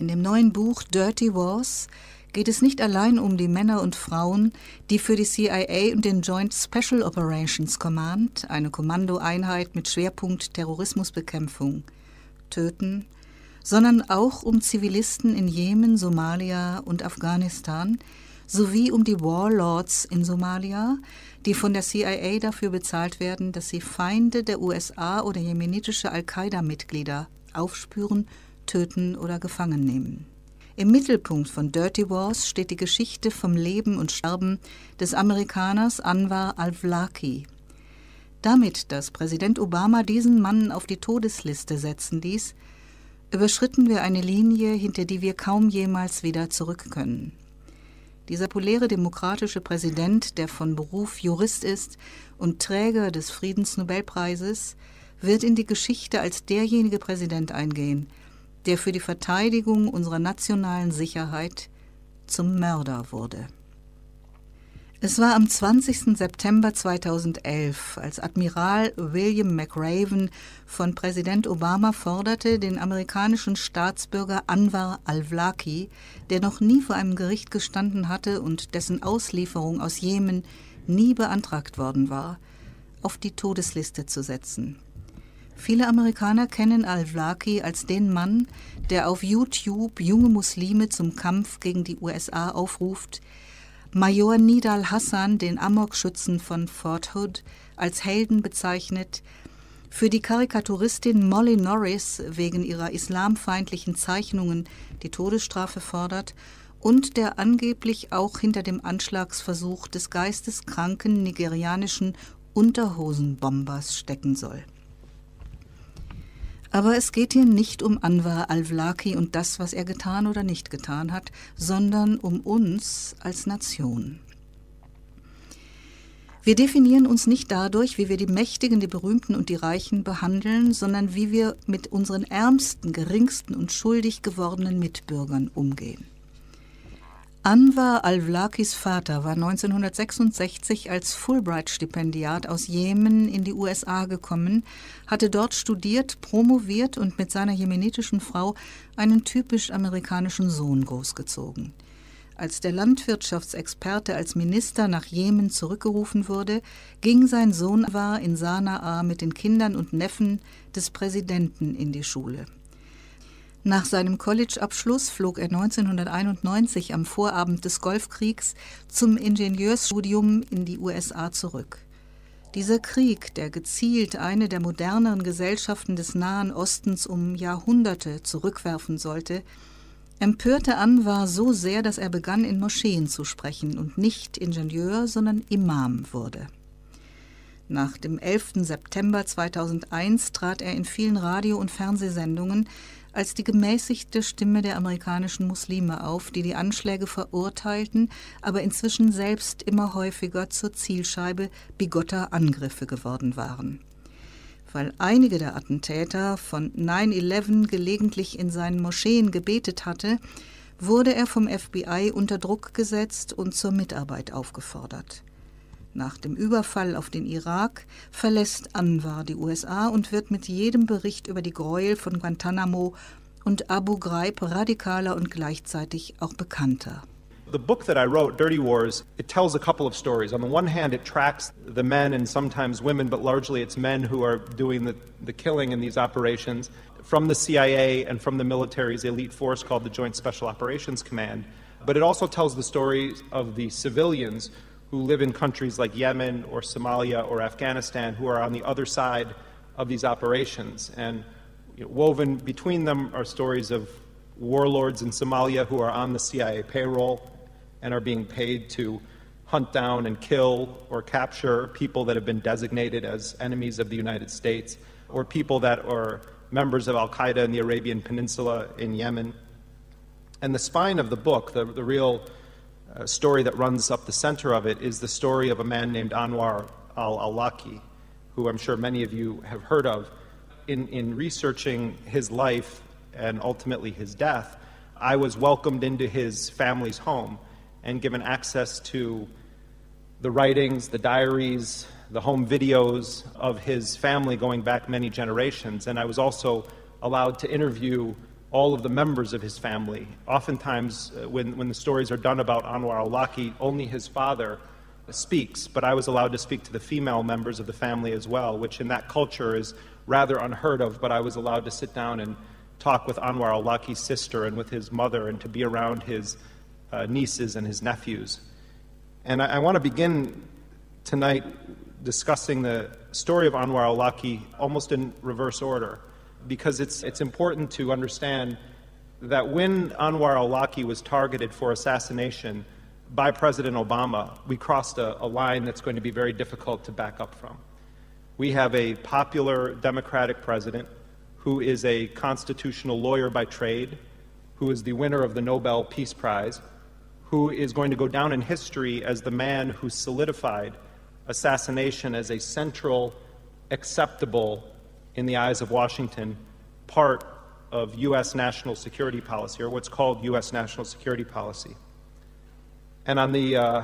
In dem neuen Buch Dirty Wars geht es nicht allein um die Männer und Frauen, die für die CIA und den Joint Special Operations Command, eine Kommandoeinheit mit Schwerpunkt Terrorismusbekämpfung, töten, sondern auch um Zivilisten in Jemen, Somalia und Afghanistan sowie um die Warlords in Somalia, die von der CIA dafür bezahlt werden, dass sie Feinde der USA oder jemenitische Al-Qaida-Mitglieder aufspüren, töten oder gefangen nehmen. Im Mittelpunkt von Dirty Wars steht die Geschichte vom Leben und Sterben des Amerikaners Anwar al-Wlaki. Damit, dass Präsident Obama diesen Mann auf die Todesliste setzen ließ, überschritten wir eine Linie, hinter die wir kaum jemals wieder zurück können. Dieser populäre demokratische Präsident, der von Beruf Jurist ist und Träger des Friedensnobelpreises, wird in die Geschichte als derjenige Präsident eingehen, der für die Verteidigung unserer nationalen Sicherheit zum Mörder wurde. Es war am 20. September 2011, als Admiral William McRaven von Präsident Obama forderte, den amerikanischen Staatsbürger Anwar al-Wlaki, der noch nie vor einem Gericht gestanden hatte und dessen Auslieferung aus Jemen nie beantragt worden war, auf die Todesliste zu setzen. Viele Amerikaner kennen al-Wlaki als den Mann, der auf YouTube junge Muslime zum Kampf gegen die USA aufruft, Major Nidal Hassan, den Amokschützen von Fort Hood, als Helden bezeichnet, für die Karikaturistin Molly Norris wegen ihrer islamfeindlichen Zeichnungen die Todesstrafe fordert und der angeblich auch hinter dem Anschlagsversuch des geisteskranken nigerianischen Unterhosenbombers stecken soll. Aber es geht hier nicht um Anwar al-Wlaki und das, was er getan oder nicht getan hat, sondern um uns als Nation. Wir definieren uns nicht dadurch, wie wir die Mächtigen, die Berühmten und die Reichen behandeln, sondern wie wir mit unseren ärmsten, geringsten und schuldig gewordenen Mitbürgern umgehen. Anwar al-Wlakis Vater war 1966 als Fulbright-Stipendiat aus Jemen in die USA gekommen, hatte dort studiert, promoviert und mit seiner jemenitischen Frau einen typisch amerikanischen Sohn großgezogen. Als der Landwirtschaftsexperte als Minister nach Jemen zurückgerufen wurde, ging sein Sohn Anwar in Sanaa mit den Kindern und Neffen des Präsidenten in die Schule. Nach seinem College-Abschluss flog er 1991 am Vorabend des Golfkriegs zum Ingenieursstudium in die USA zurück. Dieser Krieg, der gezielt eine der moderneren Gesellschaften des Nahen Ostens um Jahrhunderte zurückwerfen sollte, empörte Anwar so sehr, dass er begann, in Moscheen zu sprechen und nicht Ingenieur, sondern Imam wurde. Nach dem 11. September 2001 trat er in vielen Radio- und Fernsehsendungen als die gemäßigte Stimme der amerikanischen Muslime auf, die die Anschläge verurteilten, aber inzwischen selbst immer häufiger zur Zielscheibe bigotter Angriffe geworden waren. Weil einige der Attentäter von 9-11 gelegentlich in seinen Moscheen gebetet hatte, wurde er vom FBI unter Druck gesetzt und zur Mitarbeit aufgefordert. Nach dem Überfall auf den Irak verlässt Anwar die USA und wird mit jedem Bericht über die Gräuel von Guantanamo und Abu Ghraib radikaler und gleichzeitig auch bekannter. The book that I wrote, Dirty Wars, it tells a couple of stories. On the one hand, it tracks the men and sometimes women, but largely it's men who are doing the, the killing in these operations from the CIA and from the military's elite force called the Joint Special Operations Command. But it also tells the stories of the civilians who live in countries like Yemen or Somalia or Afghanistan who are on the other side of these operations. And you know, woven between them are stories of warlords in Somalia who are on the CIA payroll and are being paid to hunt down and kill or capture people that have been designated as enemies of the United States or people that are members of Al Qaeda in the Arabian Peninsula in Yemen. And the spine of the book, the, the real uh, story that runs up the center of it is the story of a man named Anwar al Awlaki, who I'm sure many of you have heard of. In, in researching his life and ultimately his death, I was welcomed into his family's home and given access to the writings, the diaries, the home videos of his family going back many generations. And I was also allowed to interview all of the members of his family. Oftentimes, uh, when, when the stories are done about Anwar al-Awlaki, only his father speaks, but I was allowed to speak to the female members of the family as well, which in that culture is rather unheard of, but I was allowed to sit down and talk with Anwar al-Awlaki's sister and with his mother and to be around his uh, nieces and his nephews. And I, I want to begin tonight discussing the story of Anwar al-Awlaki almost in reverse order because it's, it's important to understand that when Anwar al-Awlaki was targeted for assassination by President Obama, we crossed a, a line that's going to be very difficult to back up from. We have a popular Democratic president who is a constitutional lawyer by trade, who is the winner of the Nobel Peace Prize, who is going to go down in history as the man who solidified assassination as a central, acceptable, in the eyes of Washington, part of U.S. national security policy, or what's called U.S. national security policy. And on the, uh,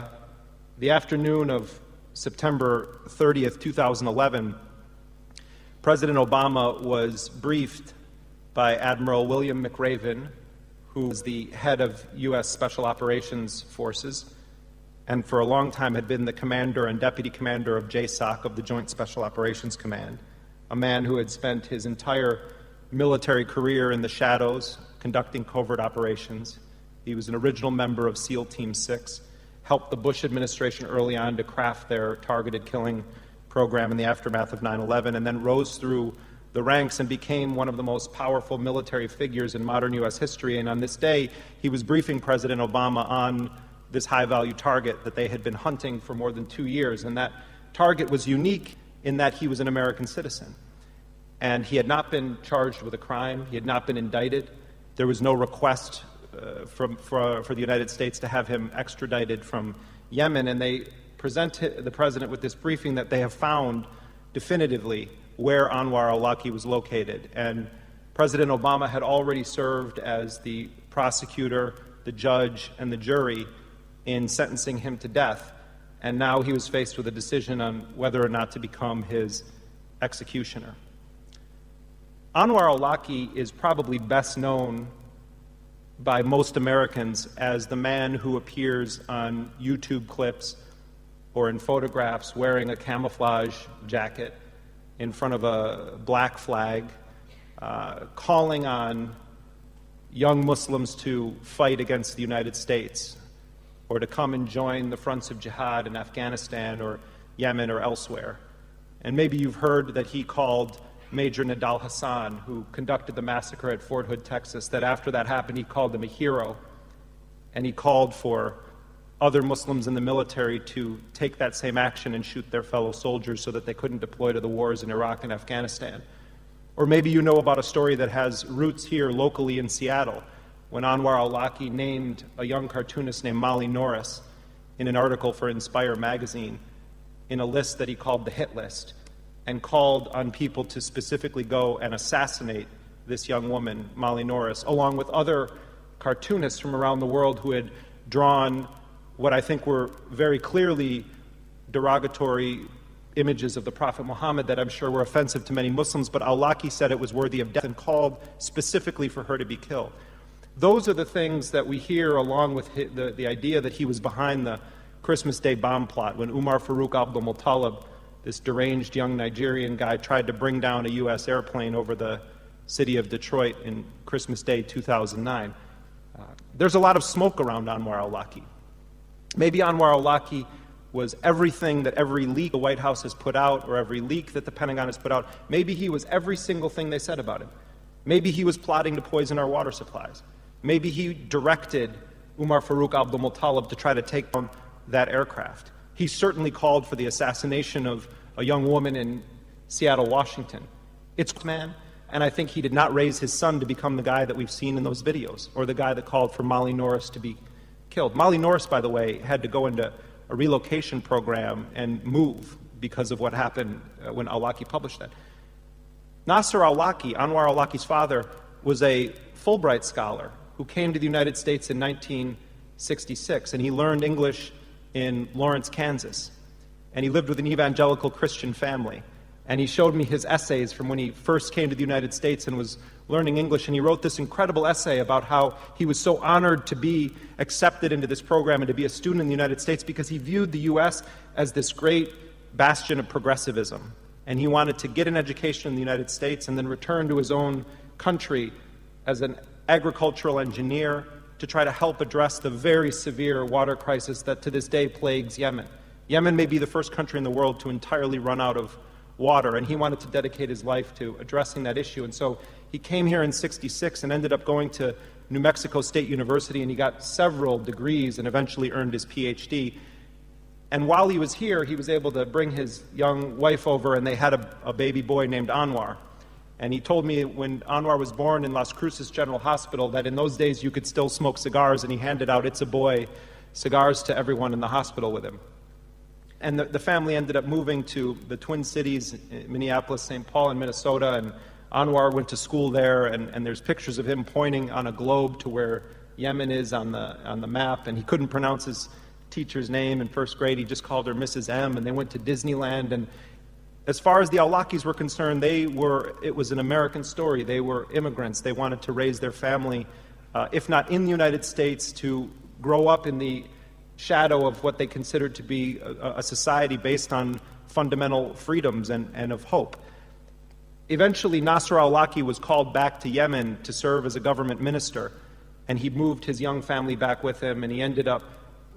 the afternoon of September 30th, 2011, President Obama was briefed by Admiral William McRaven, who was the head of U.S. Special Operations Forces, and for a long time had been the commander and deputy commander of JSOC of the Joint Special Operations Command, a man who had spent his entire military career in the shadows conducting covert operations. He was an original member of SEAL Team 6, helped the Bush administration early on to craft their targeted killing program in the aftermath of 9 11, and then rose through the ranks and became one of the most powerful military figures in modern U.S. history. And on this day, he was briefing President Obama on this high value target that they had been hunting for more than two years. And that target was unique in that he was an American citizen. And he had not been charged with a crime, he had not been indicted. There was no request uh, from, for, for the United States to have him extradited from Yemen. And they present the president with this briefing that they have found definitively where Anwar al-Awlaki was located. And President Obama had already served as the prosecutor, the judge, and the jury in sentencing him to death, and now he was faced with a decision on whether or not to become his executioner. Anwar al-Awlaki is probably best known by most Americans as the man who appears on YouTube clips or in photographs wearing a camouflage jacket in front of a black flag, uh, calling on young Muslims to fight against the United States or to come and join the fronts of jihad in Afghanistan or Yemen or elsewhere. And maybe you've heard that he called Major Nidal Hassan, who conducted the massacre at Fort Hood, Texas, that after that happened, he called him a hero. And he called for other Muslims in the military to take that same action and shoot their fellow soldiers so that they couldn't deploy to the wars in Iraq and Afghanistan. Or maybe you know about a story that has roots here locally in Seattle when Anwar al-Awlaki named a young cartoonist named Molly Norris in an article for Inspire magazine in a list that he called the hit list and called on people to specifically go and assassinate this young woman, Molly Norris, along with other cartoonists from around the world who had drawn what I think were very clearly derogatory images of the Prophet Muhammad that I'm sure were offensive to many Muslims, but al-Awlaki said it was worthy of death and called specifically for her to be killed. Those are the things that we hear along with the, the idea that he was behind the Christmas Day bomb plot when Umar Farouk Abdul this deranged young Nigerian guy, tried to bring down a U.S. airplane over the city of Detroit in Christmas Day 2009. Uh, there's a lot of smoke around Anwar al-Awlaki. Maybe Anwar al-Awlaki was everything that every leak the White House has put out or every leak that the Pentagon has put out. Maybe he was every single thing they said about him. Maybe he was plotting to poison our water supplies. Maybe he directed Umar Farouk Abdul Muttalib to try to take down that aircraft. He certainly called for the assassination of a young woman in Seattle, Washington. It's man, and I think he did not raise his son to become the guy that we've seen in those videos, or the guy that called for Molly Norris to be killed. Molly Norris, by the way, had to go into a relocation program and move because of what happened uh, when al-Awlaki published that. Nasser al-Awlaki, Anwar al-Awlaki's father, was a Fulbright scholar who came to the United States in 1966, and he learned English in Lawrence, Kansas. And he lived with an evangelical Christian family. And he showed me his essays from when he first came to the United States and was learning English, and he wrote this incredible essay about how he was so honored to be accepted into this program and to be a student in the United States because he viewed the U.S. as this great bastion of progressivism. And he wanted to get an education in the United States and then return to his own country as an agricultural engineer to try to help address the very severe water crisis that to this day plagues Yemen. Yemen may be the first country in the world to entirely run out of water, and he wanted to dedicate his life to addressing that issue. And so he came here in 66 and ended up going to New Mexico State University, and he got several degrees and eventually earned his PhD. And while he was here, he was able to bring his young wife over, and they had a, a baby boy named Anwar. And he told me when Anwar was born in Las Cruces General Hospital that in those days you could still smoke cigars, and he handed out It's a Boy cigars to everyone in the hospital with him. And the, the family ended up moving to the Twin Cities, Minneapolis, St. Paul, and Minnesota. And Anwar went to school there, and, and there's pictures of him pointing on a globe to where Yemen is on the, on the map. And he couldn't pronounce his teacher's name in first grade. He just called her Mrs. M. And they went to Disneyland. And as far as the Awlakis were concerned, they were, it was an American story. They were immigrants. They wanted to raise their family, uh, if not in the United States, to grow up in the shadow of what they considered to be a, a society based on fundamental freedoms and, and of hope. Eventually, Nasser al-Awlaki was called back to Yemen to serve as a government minister, and he moved his young family back with him, and he ended up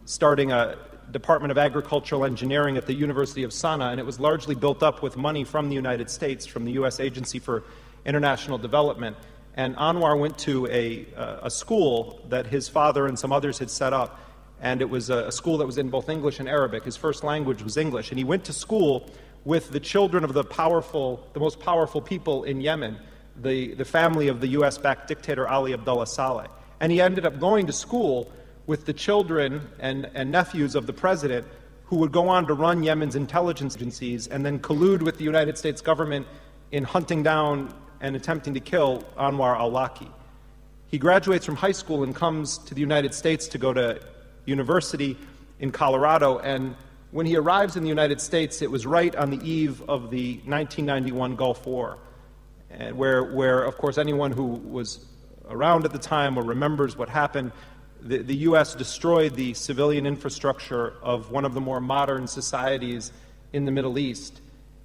starting a Department of Agricultural Engineering at the University of Sana'a, and it was largely built up with money from the United States, from the U.S. Agency for International Development. And Anwar went to a, uh, a school that his father and some others had set up and it was a, a, school that was in both English and Arabic. His first language was English, and he went to school with the children of the powerful, the most powerful people in Yemen, the, the family of the U.S. backed dictator Ali Abdullah Saleh. And he ended up going to school with the children and, and nephews of the president who would go on to run Yemen's intelligence agencies and then collude with the United States government in hunting down and attempting to kill Anwar al Awlaki. He graduates from high school and comes to the United States to go to University in Colorado. And when he arrives in the United States, it was right on the eve of the 1991 Gulf War, and where, where, of course, anyone who was around at the time or remembers what happened, the, the U.S. destroyed the civilian infrastructure of one of the more modern societies in the Middle East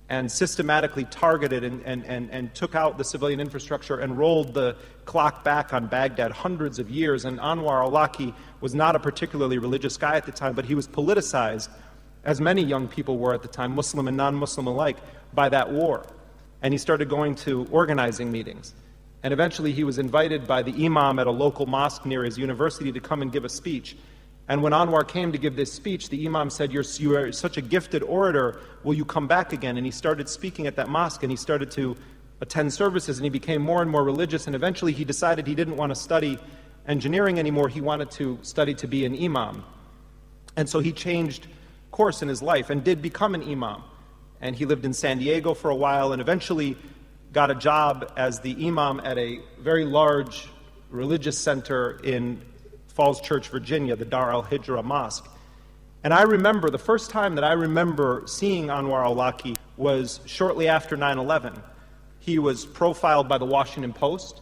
and systematically targeted and, and, and, and took out the civilian infrastructure and rolled the clock back on Baghdad hundreds of years. And Anwar al-Awlaki was not a particularly religious guy at the time, but he was politicized, as many young people were at the time, Muslim and non-Muslim alike, by that war. And he started going to organizing meetings. And eventually he was invited by the imam at a local mosque near his university to come and give a speech. And when Anwar came to give this speech, the Imam said, You're, you are such a gifted orator, will you come back again? And he started speaking at that mosque and he started to attend services and he became more and more religious. And eventually he decided he didn't want to study engineering anymore, he wanted to study to be an Imam. And so he changed course in his life and did become an Imam. And he lived in San Diego for a while and eventually got a job as the Imam at a very large religious center in Falls Church, Virginia, the Dar al Hijra Mosque. And I remember the first time that I remember seeing Anwar al Awlaki was shortly after 9 11. He was profiled by the Washington Post.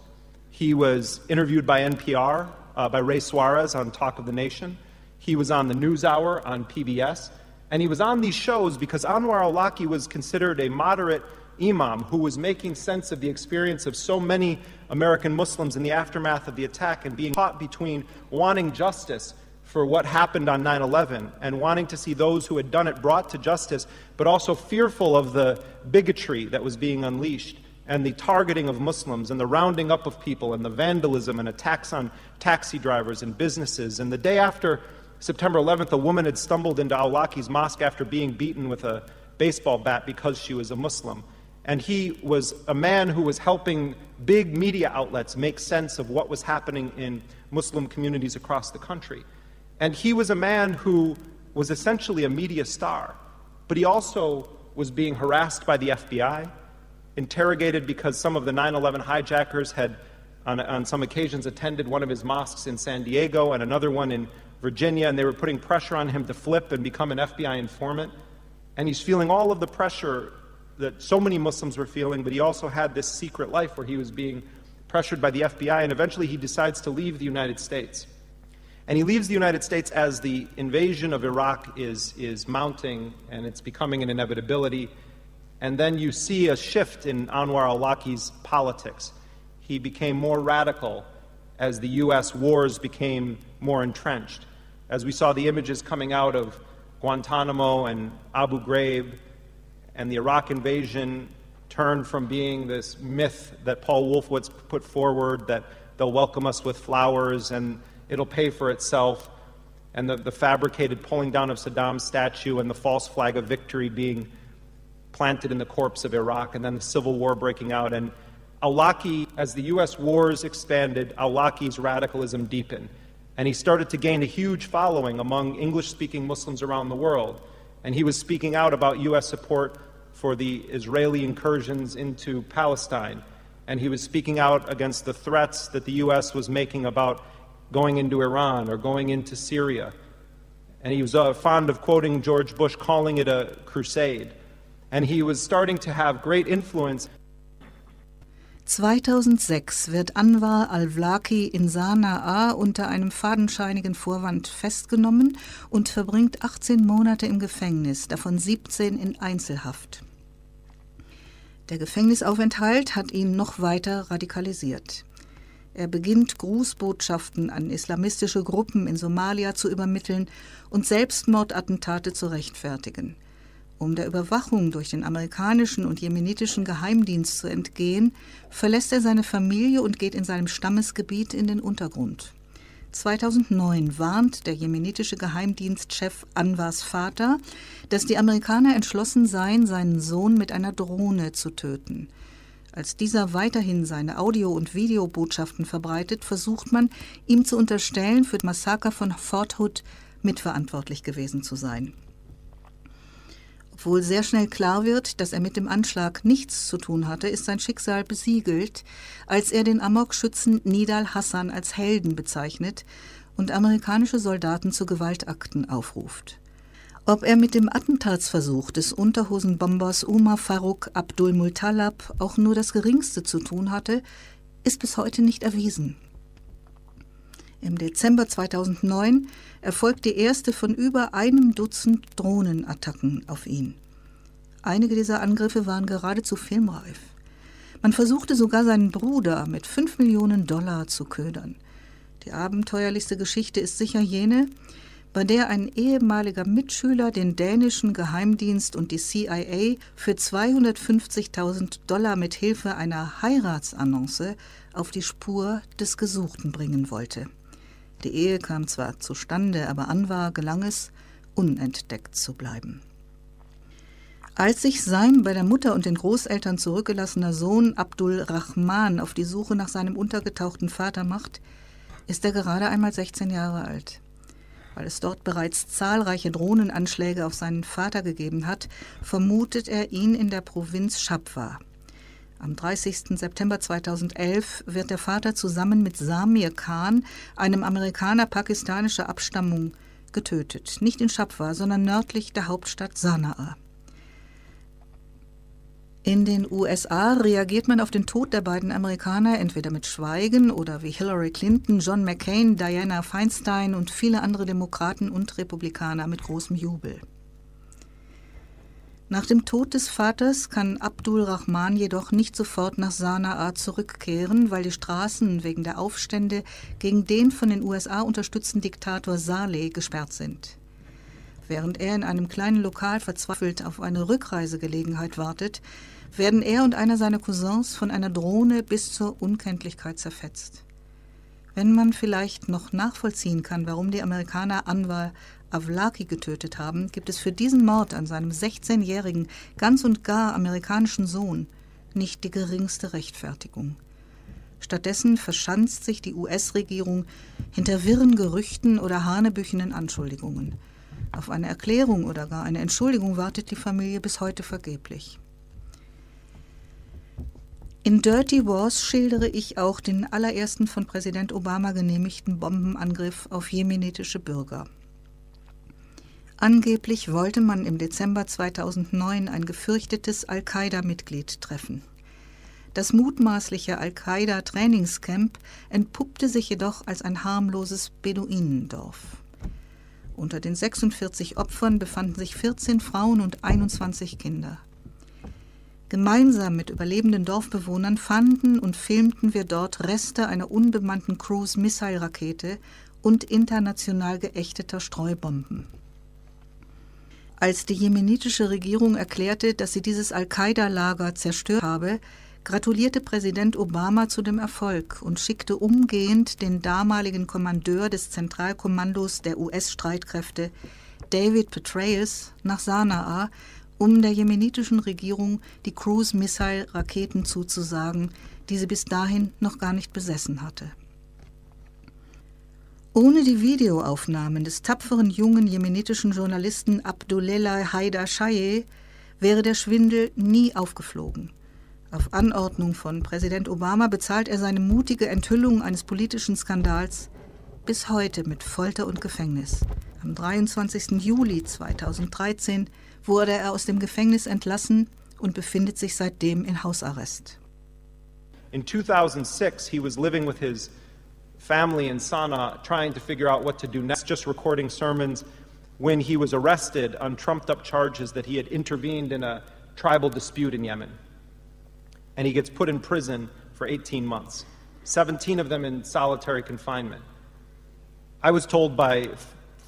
He was interviewed by NPR, uh, by Ray Suarez on Talk of the Nation. He was on the NewsHour on PBS. And he was on these shows because Anwar al Awlaki was considered a moderate imam who was making sense of the experience of so many American Muslims in the aftermath of the attack and being caught between wanting justice for what happened on 9 11 and wanting to see those who had done it brought to justice, but also fearful of the bigotry that was being unleashed and the targeting of Muslims and the rounding up of people and the vandalism and attacks on taxi drivers and businesses. And the day after September 11th, a woman had stumbled into Awlaki's mosque after being beaten with a baseball bat because she was a Muslim. And he was a man who was helping big media outlets make sense of what was happening in Muslim communities across the country. And he was a man who was essentially a media star, but he also was being harassed by the FBI, interrogated because some of the 9 11 hijackers had, on, on some occasions, attended one of his mosques in San Diego and another one in Virginia, and they were putting pressure on him to flip and become an FBI informant. And he's feeling all of the pressure that so many Muslims were feeling, but he also had this secret life where he was being pressured by the FBI, and eventually he decides to leave the United States. And he leaves the United States as the invasion of Iraq is, is mounting and it's becoming an inevitability. And then you see a shift in Anwar al Awlaki's politics. He became more radical as the U.S. wars became more entrenched. As we saw the images coming out of Guantanamo and Abu Ghraib, and the Iraq invasion turned from being this myth that Paul Wolfowitz put forward that they'll welcome us with flowers and it'll pay for itself, and the, the fabricated pulling down of Saddam's statue and the false flag of victory being planted in the corpse of Iraq, and then the civil war breaking out. And Awlaki, as the U.S. wars expanded, Awlaki's radicalism deepened. And he started to gain a huge following among English speaking Muslims around the world. And he was speaking out about U.S. support for the Israeli incursions into Palestine. And he was speaking out against the threats that the U.S. was making about going into Iran or going into Syria. And he was uh, fond of quoting George Bush, calling it a crusade. And he was starting to have great influence. 2006 wird Anwar al-Wlaki in Sanaa unter einem fadenscheinigen Vorwand festgenommen und verbringt 18 Monate im Gefängnis, davon 17 in Einzelhaft. Der Gefängnisaufenthalt hat ihn noch weiter radikalisiert. Er beginnt Grußbotschaften an islamistische Gruppen in Somalia zu übermitteln und Selbstmordattentate zu rechtfertigen. Um der Überwachung durch den amerikanischen und jemenitischen Geheimdienst zu entgehen, verlässt er seine Familie und geht in seinem Stammesgebiet in den Untergrund. 2009 warnt der jemenitische Geheimdienstchef Anwars Vater, dass die Amerikaner entschlossen seien, seinen Sohn mit einer Drohne zu töten. Als dieser weiterhin seine Audio- und Videobotschaften verbreitet, versucht man, ihm zu unterstellen, für das Massaker von Fort Hood mitverantwortlich gewesen zu sein. Obwohl sehr schnell klar wird, dass er mit dem Anschlag nichts zu tun hatte, ist sein Schicksal besiegelt, als er den Amok-Schützen Nidal Hassan als Helden bezeichnet und amerikanische Soldaten zu Gewaltakten aufruft. Ob er mit dem Attentatsversuch des Unterhosenbombers Umar Farouk Abdul Multalab auch nur das Geringste zu tun hatte, ist bis heute nicht erwiesen. Im Dezember 2009 erfolgt die erste von über einem Dutzend Drohnenattacken auf ihn. Einige dieser Angriffe waren geradezu filmreif. Man versuchte sogar seinen Bruder mit 5 Millionen Dollar zu ködern. Die abenteuerlichste Geschichte ist sicher jene, bei der ein ehemaliger Mitschüler den dänischen Geheimdienst und die CIA für 250.000 Dollar mit Hilfe einer Heiratsannonce auf die Spur des Gesuchten bringen wollte. Die Ehe kam zwar zustande, aber Anwar gelang es, unentdeckt zu bleiben. Als sich sein bei der Mutter und den Großeltern zurückgelassener Sohn Abdul Rahman auf die Suche nach seinem untergetauchten Vater macht, ist er gerade einmal 16 Jahre alt weil es dort bereits zahlreiche Drohnenanschläge auf seinen Vater gegeben hat, vermutet er ihn in der Provinz Shabwa. Am 30. September 2011 wird der Vater zusammen mit Samir Khan, einem Amerikaner pakistanischer Abstammung, getötet. Nicht in Shabwa, sondern nördlich der Hauptstadt Sanaa. In den USA reagiert man auf den Tod der beiden Amerikaner entweder mit Schweigen oder wie Hillary Clinton, John McCain, Diana Feinstein und viele andere Demokraten und Republikaner mit großem Jubel. Nach dem Tod des Vaters kann Abdul Rahman jedoch nicht sofort nach Sanaa zurückkehren, weil die Straßen wegen der Aufstände gegen den von den USA unterstützten Diktator Saleh gesperrt sind. Während er in einem kleinen Lokal verzweifelt auf eine Rückreisegelegenheit wartet, werden er und einer seiner Cousins von einer Drohne bis zur Unkenntlichkeit zerfetzt. Wenn man vielleicht noch nachvollziehen kann, warum die Amerikaner Anwar Avlaki getötet haben, gibt es für diesen Mord an seinem 16-jährigen, ganz und gar amerikanischen Sohn nicht die geringste Rechtfertigung. Stattdessen verschanzt sich die US-Regierung hinter wirren Gerüchten oder hanebüchenen Anschuldigungen. Auf eine Erklärung oder gar eine Entschuldigung wartet die Familie bis heute vergeblich. In Dirty Wars schildere ich auch den allerersten von Präsident Obama genehmigten Bombenangriff auf jemenitische Bürger. Angeblich wollte man im Dezember 2009 ein gefürchtetes Al-Qaida-Mitglied treffen. Das mutmaßliche Al-Qaida-Trainingscamp entpuppte sich jedoch als ein harmloses Beduinendorf. Unter den 46 Opfern befanden sich 14 Frauen und 21 Kinder. Gemeinsam mit überlebenden Dorfbewohnern fanden und filmten wir dort Reste einer unbemannten Cruise-Missile-Rakete und international geächteter Streubomben. Als die jemenitische Regierung erklärte, dass sie dieses Al-Qaida-Lager zerstört habe, gratulierte Präsident Obama zu dem Erfolg und schickte umgehend den damaligen Kommandeur des Zentralkommandos der US-Streitkräfte, David Petraeus, nach Sanaa, um der jemenitischen Regierung die Cruise-Missile-Raketen zuzusagen, die sie bis dahin noch gar nicht besessen hatte. Ohne die Videoaufnahmen des tapferen jungen jemenitischen Journalisten Abdullah Haider Shaye wäre der Schwindel nie aufgeflogen. Auf Anordnung von Präsident Obama bezahlt er seine mutige Enthüllung eines politischen Skandals bis heute mit Folter und Gefängnis. Am 23. Juli 2013 wurde er aus dem Gefängnis entlassen und befindet sich seitdem in Hausarrest. In 2006 he was living with his family in Sana'a trying to figure out what to do next, just recording sermons when he was arrested on trumped up charges that he had intervened in a tribal dispute in Yemen and he gets put in prison for 18 months, 17 of them in solitary confinement. I was told by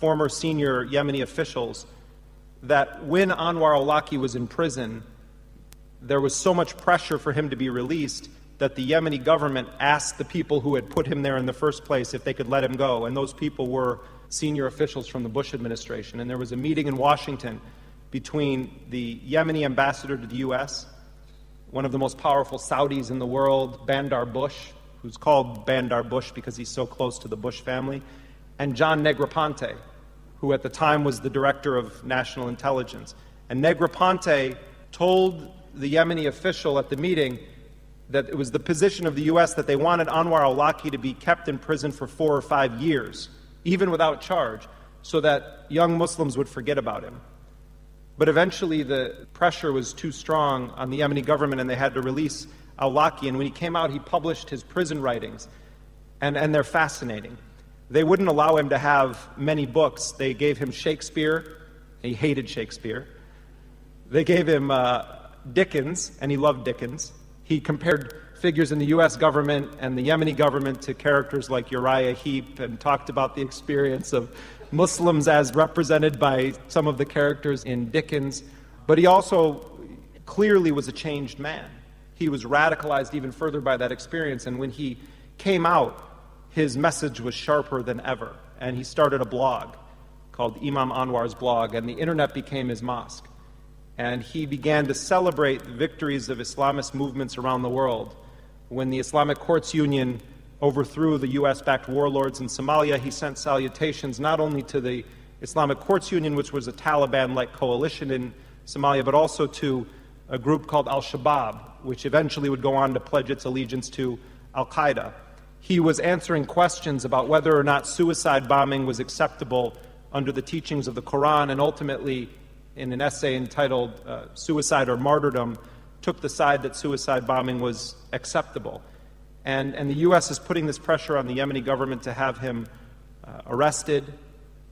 former senior Yemeni officials that when Anwar al-Awlaki was in prison, there was so much pressure for him to be released that the Yemeni government asked the people who had put him there in the first place if they could let him go. And those people were senior officials from the Bush administration. And there was a meeting in Washington between the Yemeni ambassador to the U.S one of the most powerful Saudis in the world, Bandar Bush, who's called Bandar Bush because he's so close to the Bush family, and John Negroponte, who at the time was the director of national intelligence. And Negroponte told the Yemeni official at the meeting that it was the position of the U.S. that they wanted Anwar al Awlaki to be kept in prison for four or five years, even without charge, so that young Muslims would forget about him. But eventually, the pressure was too strong on the Yemeni government, and they had to release al Awlaki. And when he came out, he published his prison writings, and, and they're fascinating. They wouldn't allow him to have many books. They gave him Shakespeare, he hated Shakespeare. They gave him uh, Dickens, and he loved Dickens. He compared figures in the U.S. government and the Yemeni government to characters like Uriah Heep and talked about the experience of Muslims as represented by some of the characters in Dickens, but he also clearly was a changed man. He was radicalized even further by that experience, and when he came out, his message was sharper than ever. And he started a blog called Imam Anwar's blog, and the internet became his mosque. And he began to celebrate the victories of Islamist movements around the world. When the Islamic Courts Union overthrew the U.S. backed warlords in Somalia, he sent salutations not only to the Islamic Courts Union, which was a Taliban like coalition in Somalia, but also to a group called Al Shabaab, which eventually would go on to pledge its allegiance to Al Qaeda. He was answering questions about whether or not suicide bombing was acceptable under the teachings of the Quran, and ultimately, in an essay entitled uh, Suicide or Martyrdom, took the side that suicide bombing was acceptable. And, and the U.S. is putting this pressure on the Yemeni government to have him uh, arrested.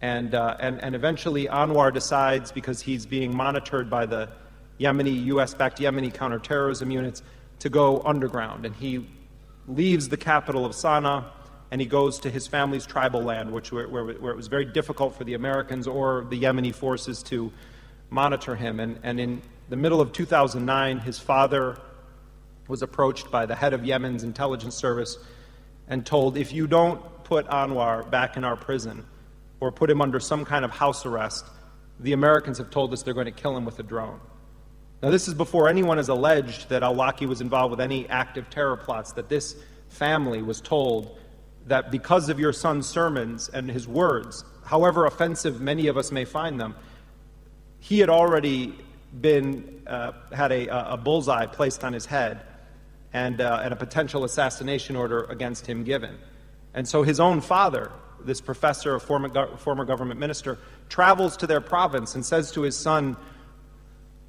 And, uh, and, and eventually, Anwar decides, because he's being monitored by the Yemeni, U.S. backed Yemeni counterterrorism units, to go underground. And he leaves the capital of Sana'a and he goes to his family's tribal land, which, where, where, where, it was very difficult for the Americans or the Yemeni forces to monitor him. And, and in the middle of 2009, his father was approached by the head of Yemen's intelligence service and told, if you don't put Anwar back in our prison or put him under some kind of house arrest, the Americans have told us they're going to kill him with a drone. Now, this is before anyone has alleged that al Awlaki was involved with any active terror plots, that this family was told that because of your son's sermons and his words, however offensive many of us may find them, he had already been, uh, had a, a bullseye placed on his head and, uh, and a potential assassination order against him given. And so his own father, this professor, a former, go- former government minister, travels to their province and says to his son,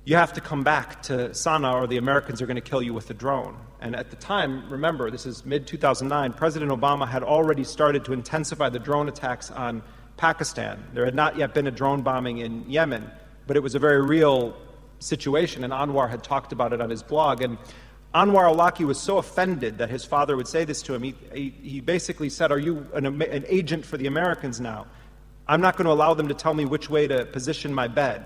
You have to come back to Sana'a, or the Americans are going to kill you with a drone. And at the time, remember, this is mid 2009, President Obama had already started to intensify the drone attacks on Pakistan. There had not yet been a drone bombing in Yemen, but it was a very real situation, and Anwar had talked about it on his blog. And Anwar Awlaki was so offended that his father would say this to him. He, he, he basically said, Are you an, an agent for the Americans now? I'm not going to allow them to tell me which way to position my bed.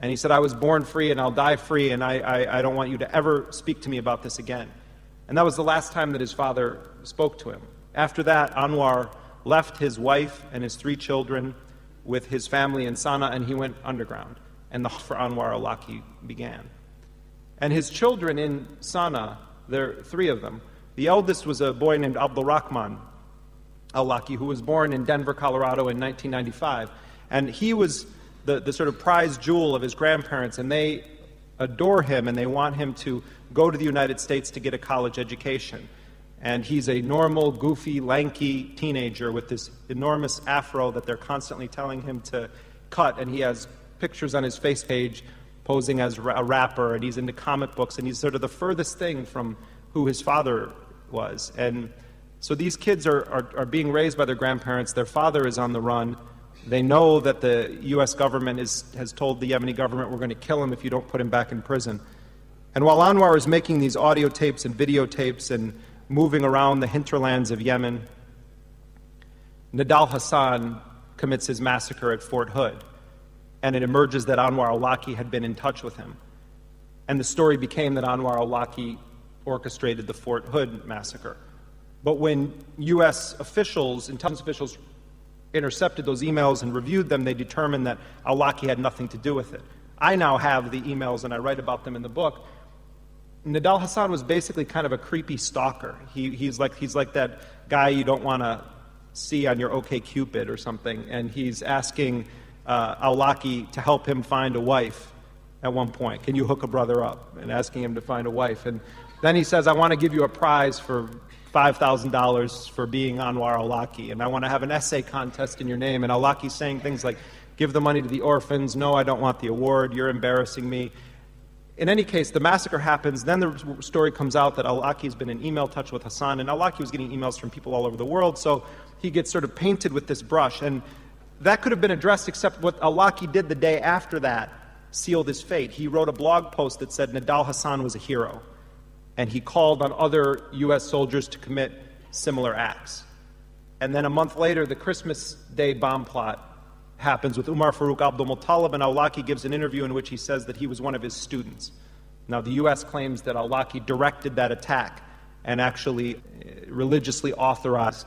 And he said, I was born free and I'll die free, and I, I, I, don't want you to ever speak to me about this again. And that was the last time that his father spoke to him. After that, Anwar left his wife and his three children with his family in Sana, and he went underground. And the for Anwar Awlaki began. And his children in Sana, there are three of them. The eldest was a boy named Abdul Rahman Awlaki, who was born in Denver, Colorado in 1995. And he was the, the sort of prize jewel of his grandparents, and they adore him and they want him to go to the United States to get a college education. And he's a normal, goofy, lanky teenager with this enormous afro that they're constantly telling him to cut. And he has pictures on his face page posing as a rapper, and he's into comic books, and he's sort of the furthest thing from who his father was. And so these kids are, are, are being raised by their grandparents. Their father is on the run. They know that the U.S. government is, has told the Yemeni government, we're going to kill him if you don't put him back in prison. And while Anwar is making these audio tapes and videotapes and moving around the hinterlands of Yemen, Nidal Hassan commits his massacre at Fort Hood. And it emerges that Anwar al-Awlaki had been in touch with him. And the story became that Anwar al-Awlaki orchestrated the Fort Hood massacre. But when U.S. officials, intelligence officials, intercepted those emails and reviewed them, they determined that Awlaki had nothing to do with it. I now have the emails and I write about them in the book. Nidal Hassan was basically kind of a creepy stalker. He, he's, like, he's like that guy you don't want to see on your OK Cupid or something, and he's asking uh, to help him find a wife at one point. Can you hook a brother up? And asking him to find a wife. And then he says, I want to give you a prize for $5,000 for being Anwar Awlaki, and I want to have an essay contest in your name. And Awlaki's saying things like, give the money to the orphans, no, I don't want the award, you're embarrassing me. In any case, the massacre happens. Then the story comes out that Awlaki has been in email touch with Hassan, and Awlaki was getting emails from people all over the world, so he gets sort of painted with this brush. And that could have been addressed, except what Awlaki did the day after that sealed his fate. He wrote a blog post that said Nidal Hassan was a hero and he called on other U.S. soldiers to commit similar acts. And then a month later, the Christmas Day bomb plot happens with Umar Farouk Abdul Muttalib, and Awlaki gives an interview in which he says that he was one of his students. Now, the U.S. claims that Awlaki directed that attack and actually uh, religiously authorized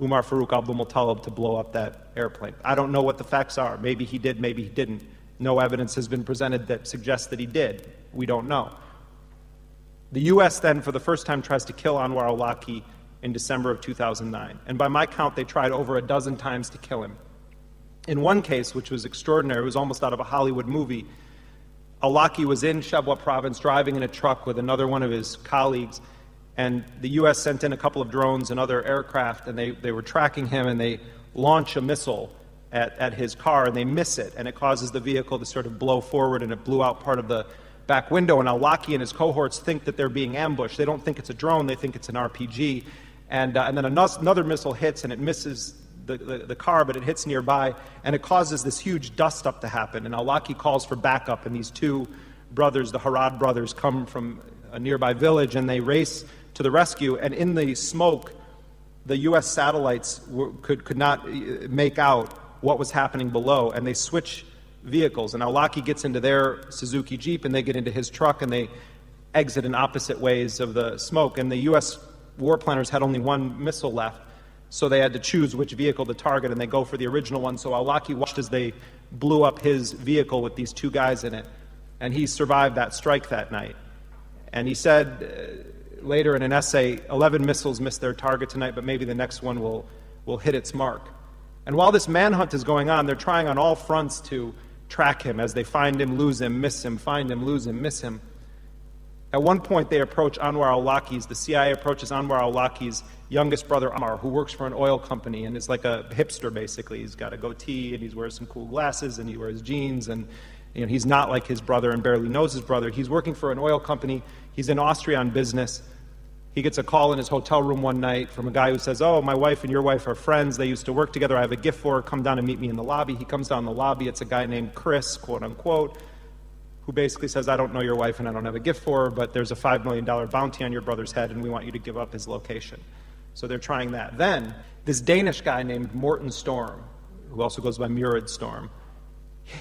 Umar Farouk Abdul Muttalib to blow up that airplane. I don't know what the facts are. Maybe he did, maybe he didn't. No evidence has been presented that suggests that he did. We don't know. The U.S. then, for the first time, tries to kill Anwar al Awlaki in December of 2009. And by my count, they tried over a dozen times to kill him. In one case, which was extraordinary, it was almost out of a Hollywood movie, Awlaki was in Shabwa province driving in a truck with another one of his colleagues, and the U.S. sent in a couple of drones and other aircraft, and they, they were tracking him, and they launch a missile at, at his car, and they miss it, and it causes the vehicle to sort of blow forward, and it blew out part of the back window, and Awlaki and his cohorts think that they're being ambushed. They don't think it's a drone, they think it's an RPG. And, uh, and then another missile hits and it misses the, the, the, car, but it hits nearby, and it causes this huge dust up to happen. And Awlaki calls for backup, and these two brothers, the Harad brothers, come from a nearby village and they race to the rescue. And in the smoke, the U.S. satellites were, could, could not uh, make out what was happening below, and they switch vehicles. And Awlaki gets into their Suzuki Jeep and they get into his truck and they exit in opposite ways of the smoke. And the U.S. war planners had only one missile left, so they had to choose which vehicle to target and they go for the original one. So Awlaki watched as they blew up his vehicle with these two guys in it. And he survived that strike that night. And he said uh, later in an essay 11 missiles missed their target tonight, but maybe the next one will, will hit its mark. And while this manhunt is going on, they're trying on all fronts to track him as they find him, lose him, miss him, find him, lose him, miss him. At one point, they approach Anwar Awlaki's, the CIA approaches Anwar Awlaki's youngest brother, Amar, who works for an oil company and is like a hipster, basically. He's got a goatee and he wears some cool glasses and he wears jeans and You know, he's not like his brother and barely knows his brother. He's working for an oil company. He's in Austria on business. He gets a call in his hotel room one night from a guy who says, Oh, my wife and your wife are friends. They used to work together. I have a gift for her. Come down and meet me in the lobby. He comes down the lobby. It's a guy named Chris, quote unquote, who basically says, I don't know your wife and I don't have a gift for her, but there's a $5 million bounty on your brother's head and we want you to give up his location. So they're trying that. Then, this Danish guy named Morten Storm, who also goes by Murad Storm,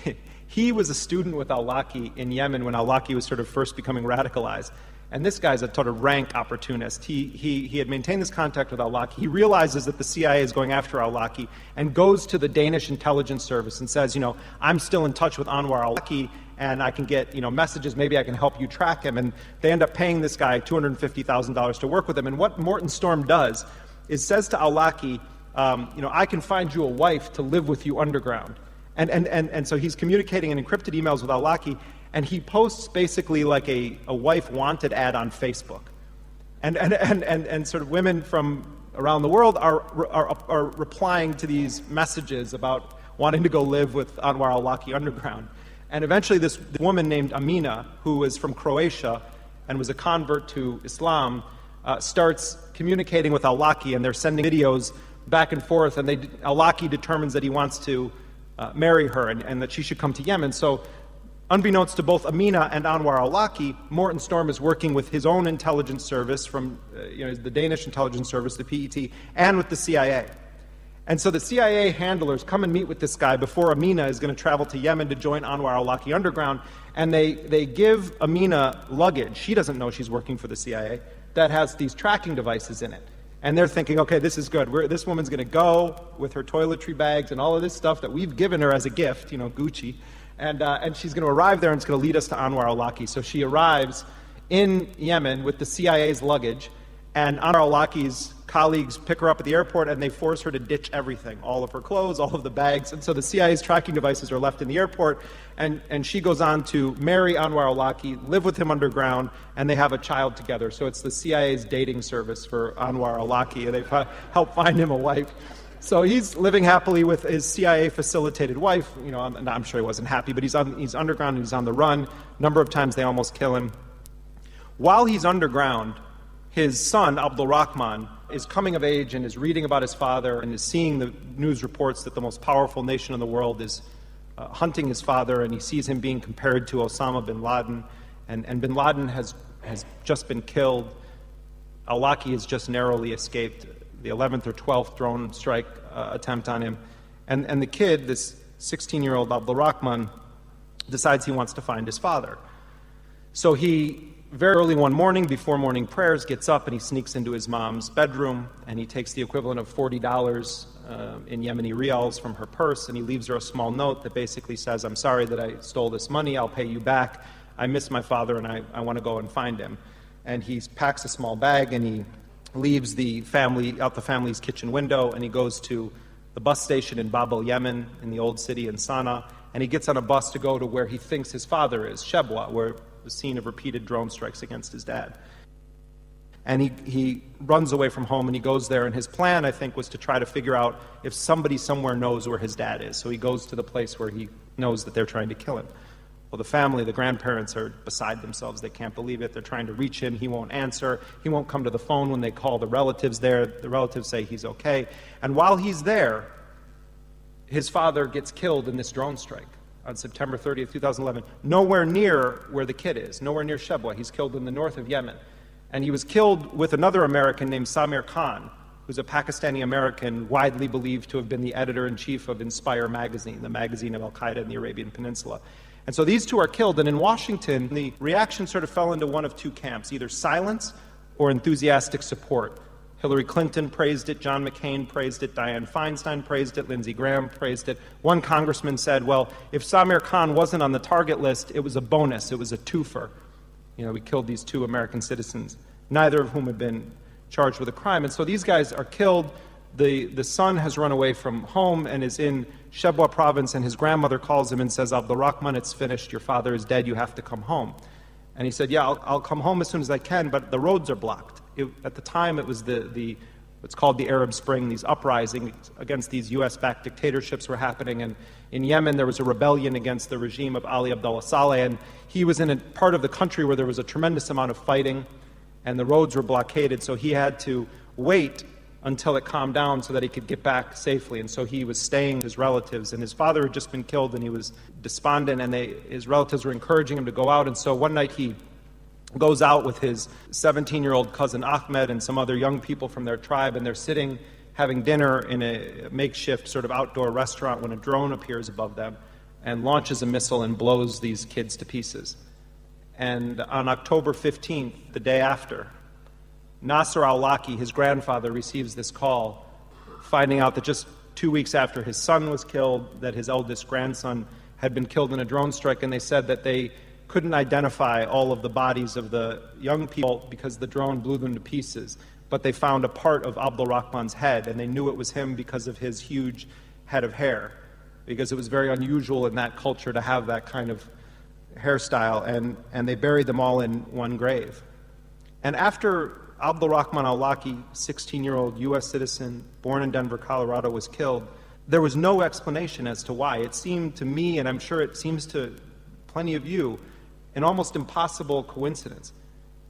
he was a student with al-Awlaki in Yemen when al-Awlaki was sort of first becoming radicalized. And this guy's a sort of rank opportunist. He, he, he had maintained this contact with al-Awlaki. He realizes that the CIA is going after al-Awlaki and goes to the Danish intelligence service and says, you know, I'm still in touch with Anwar al-Awlaki and I can get, you know, messages. Maybe I can help you track him. And they end up paying this guy $250,000 to work with him. And what Morten Storm does is says to al-Awlaki, um, you know, I can find you a wife to live with you underground. And, and, and, and so he's communicating in encrypted emails with al-Awlaki and he posts basically like a, a wife wanted ad on Facebook. And, and, and, and, and sort of women from around the world are, are, are replying to these messages about wanting to go live with Anwar al-Awlaki underground. And eventually, this woman named Amina, who was from Croatia and was a convert to Islam, uh, starts communicating with al-Awlaki, and they're sending videos back and forth. And they, al-Awlaki determines that he wants to uh, marry her and, and that she should come to Yemen. So Unbeknownst to both Amina and Anwar al-Awlaki, Morten Storm is working with his own intelligence service from uh, you know, the Danish intelligence service, the PET, and with the CIA. And so the CIA handlers come and meet with this guy before Amina is going to travel to Yemen to join Anwar al-Awlaki underground, and they, they give Amina luggage. She doesn't know she's working for the CIA that has these tracking devices in it. And they're thinking, okay, this is good. We're, this woman's going to go with her toiletry bags and all of this stuff that we've given her as a gift, you know, Gucci and, uh, and she's going to arrive there and it's going to lead us to Anwar al-Awlaki. So she arrives in Yemen with the CIA's luggage, and Anwar al-Awlaki's colleagues pick her up at the airport and they force her to ditch everything all of her clothes, all of the bags. And so the CIA's tracking devices are left in the airport, and, and she goes on to marry Anwar al-Awlaki, live with him underground, and they have a child together. So it's the CIA's dating service for Anwar al-Awlaki, and they help find him a wife. So he's living happily with his CIA facilitated wife. You know, I'm, I'm sure he wasn't happy, but he's, on, he's underground and he's on the run. A number of times they almost kill him. While he's underground, his son, Abdul Rahman, is coming of age and is reading about his father and is seeing the news reports that the most powerful nation in the world is uh, hunting his father, and he sees him being compared to Osama bin Laden. And, and bin Laden has, has just been killed. Al-Awlaki has just narrowly escaped the 11th or 12th drone strike uh, attempt on him. And, and the kid, this 16 year old Abdul Rahman, decides he wants to find his father. So he, very early one morning, before morning prayers, gets up and he sneaks into his mom's bedroom and he takes the equivalent of $40 uh, in Yemeni riyals from her purse and he leaves her a small note that basically says, I'm sorry that I stole this money, I'll pay you back. I miss my father and I, I want to go and find him. And he packs a small bag and he leaves the family out the family's kitchen window and he goes to the bus station in Bab el Yemen in the old city in Sana'a, and he gets on a bus to go to where he thinks his father is, Shebwa, where the scene of repeated drone strikes against his dad. And he, he runs away from home and he goes there. And his plan, I think, was to try to figure out if somebody somewhere knows where his dad is. So he goes to the place where he knows that they're trying to kill him. Well, the family, the grandparents are beside themselves. They can't believe it. They're trying to reach him. He won't answer. He won't come to the phone when they call the relatives there. The relatives say he's okay. And while he's there, his father gets killed in this drone strike on September 30th, 2011, nowhere near where the kid is, nowhere near Shebwa. He's killed in the north of Yemen. And he was killed with another American named Samir Khan, who's a Pakistani American widely believed to have been the editor in chief of Inspire magazine, the magazine of Al Qaeda in the Arabian Peninsula. And so these two are killed. And in Washington, the reaction sort of fell into one of two camps either silence or enthusiastic support. Hillary Clinton praised it, John McCain praised it, Dianne Feinstein praised it, Lindsey Graham praised it. One congressman said, well, if Samir Khan wasn't on the target list, it was a bonus, it was a twofer. You know, we killed these two American citizens, neither of whom had been charged with a crime. And so these guys are killed. The, the son has run away from home and is in Shebwa province, and his grandmother calls him and says, Abdul Rahman, it's finished. Your father is dead. You have to come home. And he said, Yeah, I'll, I'll come home as soon as I can, but the roads are blocked. It, at the time, it was the, the what's called the Arab Spring. These uprisings against these U.S. backed dictatorships were happening. And in Yemen, there was a rebellion against the regime of Ali Abdullah Saleh. And he was in a part of the country where there was a tremendous amount of fighting, and the roads were blockaded. So he had to wait until it calmed down so that he could get back safely. And so he was staying with his relatives. And his father had just been killed, and he was despondent, and they, his relatives were encouraging him to go out. And so one night he goes out with his 17 year old cousin Ahmed and some other young people from their tribe, and they're sitting having dinner in a makeshift sort of outdoor restaurant when a drone appears above them and launches a missile and blows these kids to pieces. And on October 15th, the day after, Nasser al Awlaki, his grandfather, receives this call, finding out that just two weeks after his son was killed, that his eldest grandson had been killed in a drone strike, and they said that they couldn't identify all of the bodies of the young people because the drone blew them to pieces. But they found a part of Abdul Rahman's head, and they knew it was him because of his huge head of hair, because it was very unusual in that culture to have that kind of hairstyle, and, and they buried them all in one grave. And after Abdul Rahman al-Awlaki, 16 year old U.S. citizen, born in Denver, Colorado, was killed, there was no explanation as to why. It seemed to me, and I'm sure it seems to plenty of you, an almost impossible coincidence.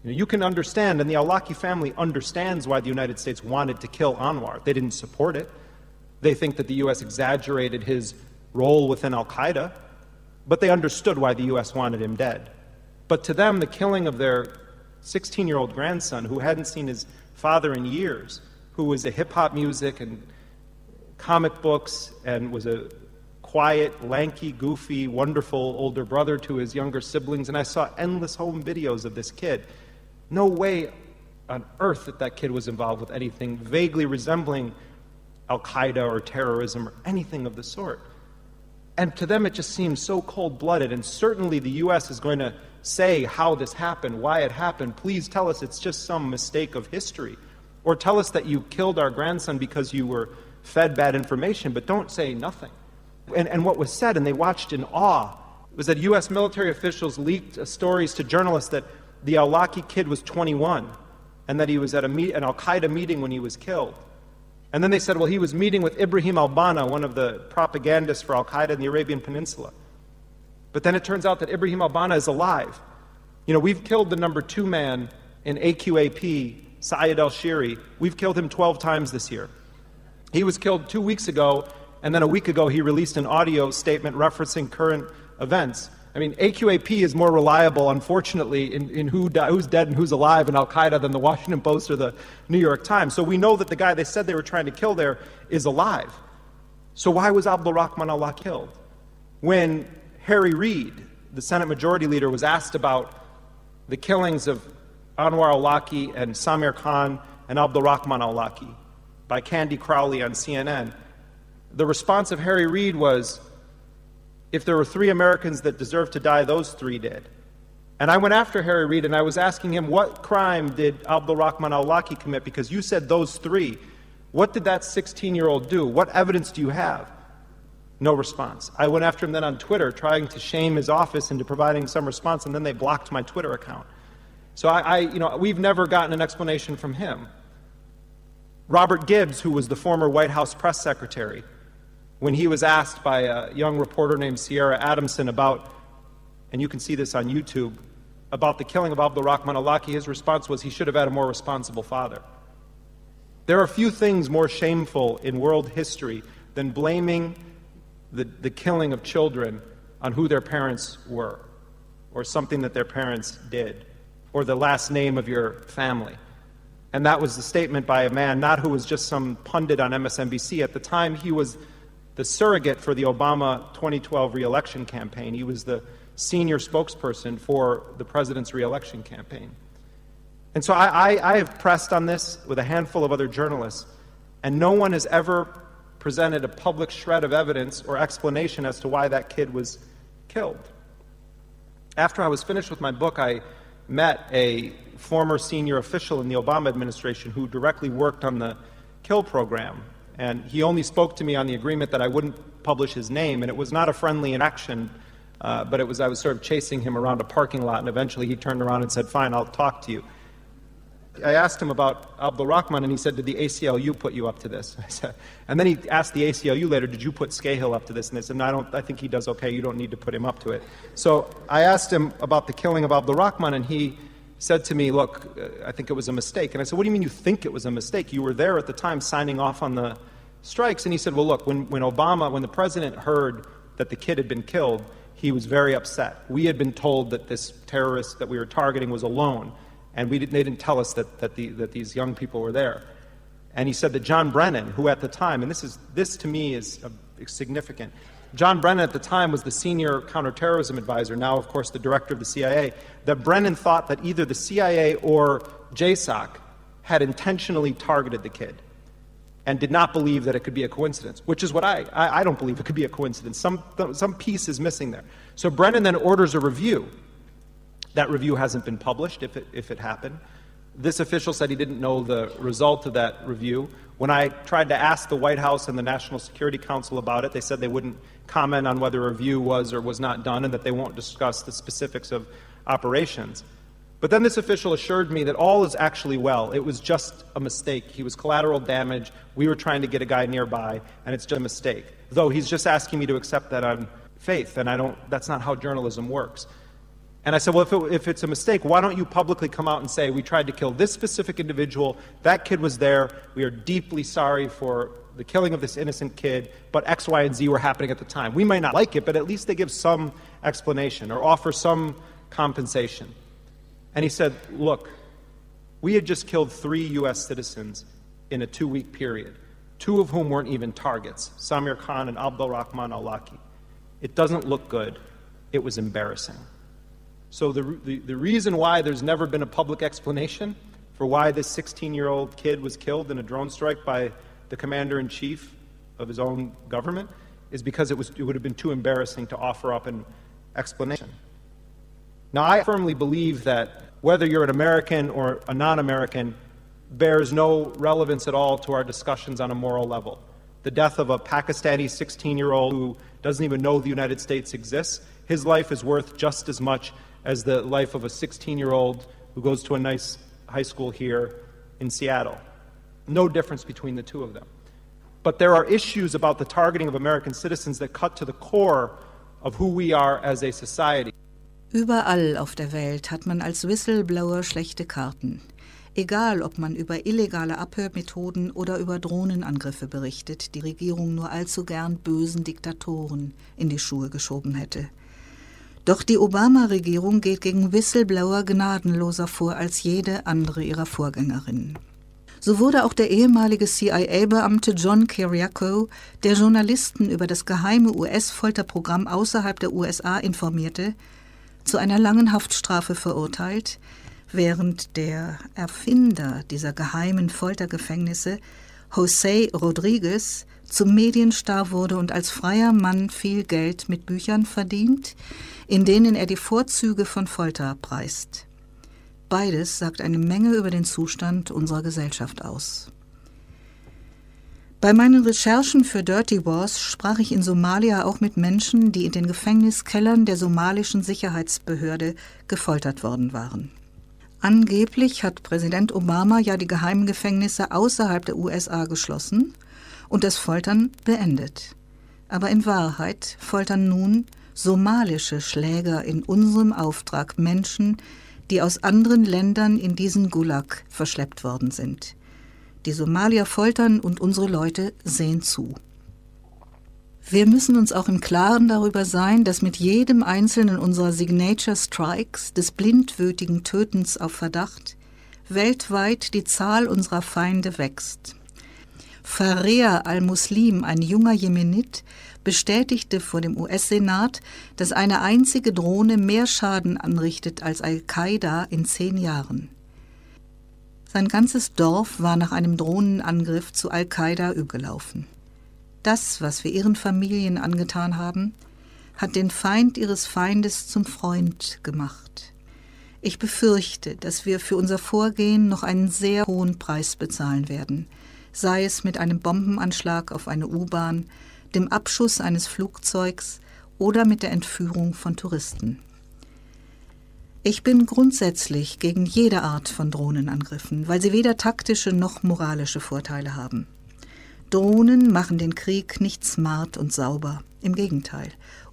You, know, you can understand, and the Awlaki family understands why the United States wanted to kill Anwar. They didn't support it. They think that the U.S. exaggerated his role within Al Qaeda, but they understood why the U.S. wanted him dead. But to them, the killing of their 16 year old grandson, who hadn't seen his father in years, who was a hip hop music and comic books and was a quiet, lanky, goofy, wonderful older brother to his younger siblings, and I saw endless home videos of this kid. No way on earth that that kid was involved with anything vaguely resembling Al Qaeda or terrorism or anything of the sort. And to them, it just seems so cold blooded. And certainly the U.S. is going to say how this happened, why it happened. Please tell us it's just some mistake of history. Or tell us that you killed our grandson because you were fed bad information, but don't say nothing. And, and what was said, and they watched in awe, was that U.S. military officials leaked stories to journalists that the Awlaki kid was 21 and that he was at a meet, an Al Qaeda meeting when he was killed. And then they said, well, he was meeting with Ibrahim al Bana, one of the propagandists for Al Qaeda in the Arabian Peninsula. But then it turns out that Ibrahim al Bana is alive. You know, we've killed the number two man in AQAP, Saeed al Shiri. We've killed him 12 times this year. He was killed two weeks ago and then a week ago he released an audio statement referencing current events. I mean, AQAP is more reliable, unfortunately, in, in who di- who's dead and who's alive in Al Qaeda than the Washington Post or the New York Times. So we know that the guy they said they were trying to kill there is alive. So why was Abdul Rahman Allah killed? When Harry Reid, the Senate Majority Leader, was asked about the killings of Anwar al-Awlaki and Samir Khan and Abdul Rahman al-Awlaki by Candy Crowley on CNN, the response of Harry Reid was if there were three Americans that deserved to die, those three did. And I went after Harry Reid and I was asking him, what crime did Abdul Rahman al Awlaki commit? Because you said those three. What did that 16 year old do? What evidence do you have? No response. I went after him then on Twitter, trying to shame his office into providing some response, and then they blocked my Twitter account. So I, I you know, we've never gotten an explanation from him. Robert Gibbs, who was the former White House press secretary, when he was asked by a young reporter named Sierra Adamson about, and you can see this on YouTube, about the killing of Abdul Rahman al-Awlaki, his response was he should have had a more responsible father. There are few things more shameful in world history than blaming the, the killing of children on who their parents were, or something that their parents did, or the last name of your family. And that was the statement by a man, not who was just some pundit on MSNBC. At the time, he was the surrogate for the Obama 2012 reelection campaign. He was the senior spokesperson for the president's reelection campaign. And so I, I, I, have pressed on this with a handful of other journalists, and no one has ever presented a public shred of evidence or explanation as to why that kid was killed. After I was finished with my book, I met a former senior official in the Obama administration who directly worked on the kill program and he only spoke to me on the agreement that I wouldn't publish his name, and it was not a friendly interaction, uh, but it was I was sort of chasing him around a parking lot, and eventually he turned around and said, Fine, I'll talk to you. I asked him about Abdul Rahman, and he said, Did the ACLU put you up to this? Said, and then he asked the ACLU later, Did you put Scahill up to this? And they said, No, I, don't, I think he does okay. You don't need to put him up to it. So I asked him about the killing of Abdul Rahman, and he said to me, Look, I think it was a mistake. And I said, What do you mean you think it was a mistake? You were there at the time signing off on the strikes. And he said, Well, look, when, when Obama, when the president heard that the kid had been killed, he was very upset. We had been told that this terrorist that we were targeting was alone and we didn't, they didn't tell us that, that, the, that these young people were there. And he said that John Brennan, who at the time, and this, is, this to me is uh, significant, John Brennan at the time was the senior counterterrorism advisor, now, of course, the director of the CIA, that Brennan thought that either the CIA or JSOC had intentionally targeted the kid and did not believe that it could be a coincidence, which is what I, I, I don't believe it could be a coincidence. Some, some piece is missing there. So Brennan then orders a review that review hasn't been published, if it, if it happened. This official said he didn't know the result of that review. When I tried to ask the White House and the National Security Council about it, they said they wouldn't comment on whether a review was or was not done and that they won't discuss the specifics of operations. But then this official assured me that all is actually well. It was just a mistake. He was collateral damage. We were trying to get a guy nearby, and it's just a mistake. Though he's just asking me to accept that on faith, and I don't, that's not how journalism works. And I said, Well, if, it, if, it's a mistake, why don't you publicly come out and say, We tried to kill this specific individual, that kid was there, we are deeply sorry for the killing of this innocent kid, but X, Y, and Z were happening at the time. We might not like it, but at least they give some explanation or offer some compensation. And he said, Look, we had just killed three U.S. citizens in a two week period, two of whom weren't even targets Samir Khan and Abdul Rahman Awlaki. It doesn't look good. It was embarrassing. So, the, the, the reason why there's never been a public explanation for why this 16 year old kid was killed in a drone strike by the commander in chief of his own government is because it, was, it would have been too embarrassing to offer up an explanation. Now, I firmly believe that whether you're an American or a non American bears no relevance at all to our discussions on a moral level. The death of a Pakistani 16 year old who doesn't even know the United States exists, his life is worth just as much as the life of a 16 year old who goes to a nice high school here in Seattle. No difference between the two of them. But there are issues about the targeting of American citizens that cut to the core of who we are as a society. Überall auf der Welt hat man als Whistleblower schlechte Karten. Egal, ob man über illegale Abhörmethoden oder über Drohnenangriffe berichtet, die Regierung nur allzu gern bösen Diktatoren in die Schuhe geschoben hätte. Doch die Obama-Regierung geht gegen Whistleblower gnadenloser vor als jede andere ihrer Vorgängerinnen. So wurde auch der ehemalige CIA-Beamte John Kiriakou, der Journalisten über das geheime US-Folterprogramm außerhalb der USA informierte, zu einer langen Haftstrafe verurteilt, während der Erfinder dieser geheimen Foltergefängnisse, José Rodriguez, zum Medienstar wurde und als freier Mann viel Geld mit Büchern verdient, in denen er die Vorzüge von Folter preist. Beides sagt eine Menge über den Zustand unserer Gesellschaft aus. Bei meinen Recherchen für Dirty Wars sprach ich in Somalia auch mit Menschen, die in den Gefängniskellern der somalischen Sicherheitsbehörde gefoltert worden waren. Angeblich hat Präsident Obama ja die geheimen Gefängnisse außerhalb der USA geschlossen und das Foltern beendet. Aber in Wahrheit foltern nun somalische Schläger in unserem Auftrag Menschen, die aus anderen Ländern in diesen Gulag verschleppt worden sind. Die Somalier foltern und unsere Leute sehen zu. Wir müssen uns auch im Klaren darüber sein, dass mit jedem einzelnen unserer Signature Strikes, des blindwütigen Tötens auf Verdacht, weltweit die Zahl unserer Feinde wächst. Faria al-Muslim, ein junger Jemenit, bestätigte vor dem US-Senat, dass eine einzige Drohne mehr Schaden anrichtet als Al-Qaida in zehn Jahren. Sein ganzes Dorf war nach einem Drohnenangriff zu Al-Qaida übergelaufen. Das, was wir ihren Familien angetan haben, hat den Feind ihres Feindes zum Freund gemacht. Ich befürchte, dass wir für unser Vorgehen noch einen sehr hohen Preis bezahlen werden, sei es mit einem Bombenanschlag auf eine U-Bahn, dem Abschuss eines Flugzeugs oder mit der Entführung von Touristen. Ich bin grundsätzlich gegen jede Art von Drohnenangriffen, weil sie weder taktische noch moralische Vorteile haben. Drohnen machen den Krieg nicht smart und sauber. Im Gegenteil.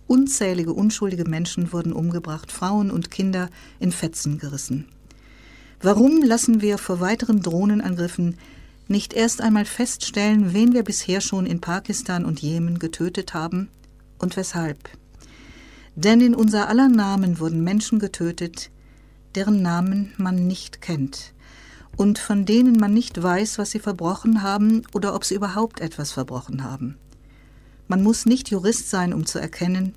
Unzählige unschuldige Menschen wurden umgebracht, Frauen und Kinder in Fetzen gerissen. Warum lassen wir vor weiteren Drohnenangriffen nicht erst einmal feststellen, wen wir bisher schon in Pakistan und Jemen getötet haben und weshalb? Denn in unser aller Namen wurden Menschen getötet, deren Namen man nicht kennt und von denen man nicht weiß, was sie verbrochen haben oder ob sie überhaupt etwas verbrochen haben. Man muss nicht Jurist sein, um zu erkennen,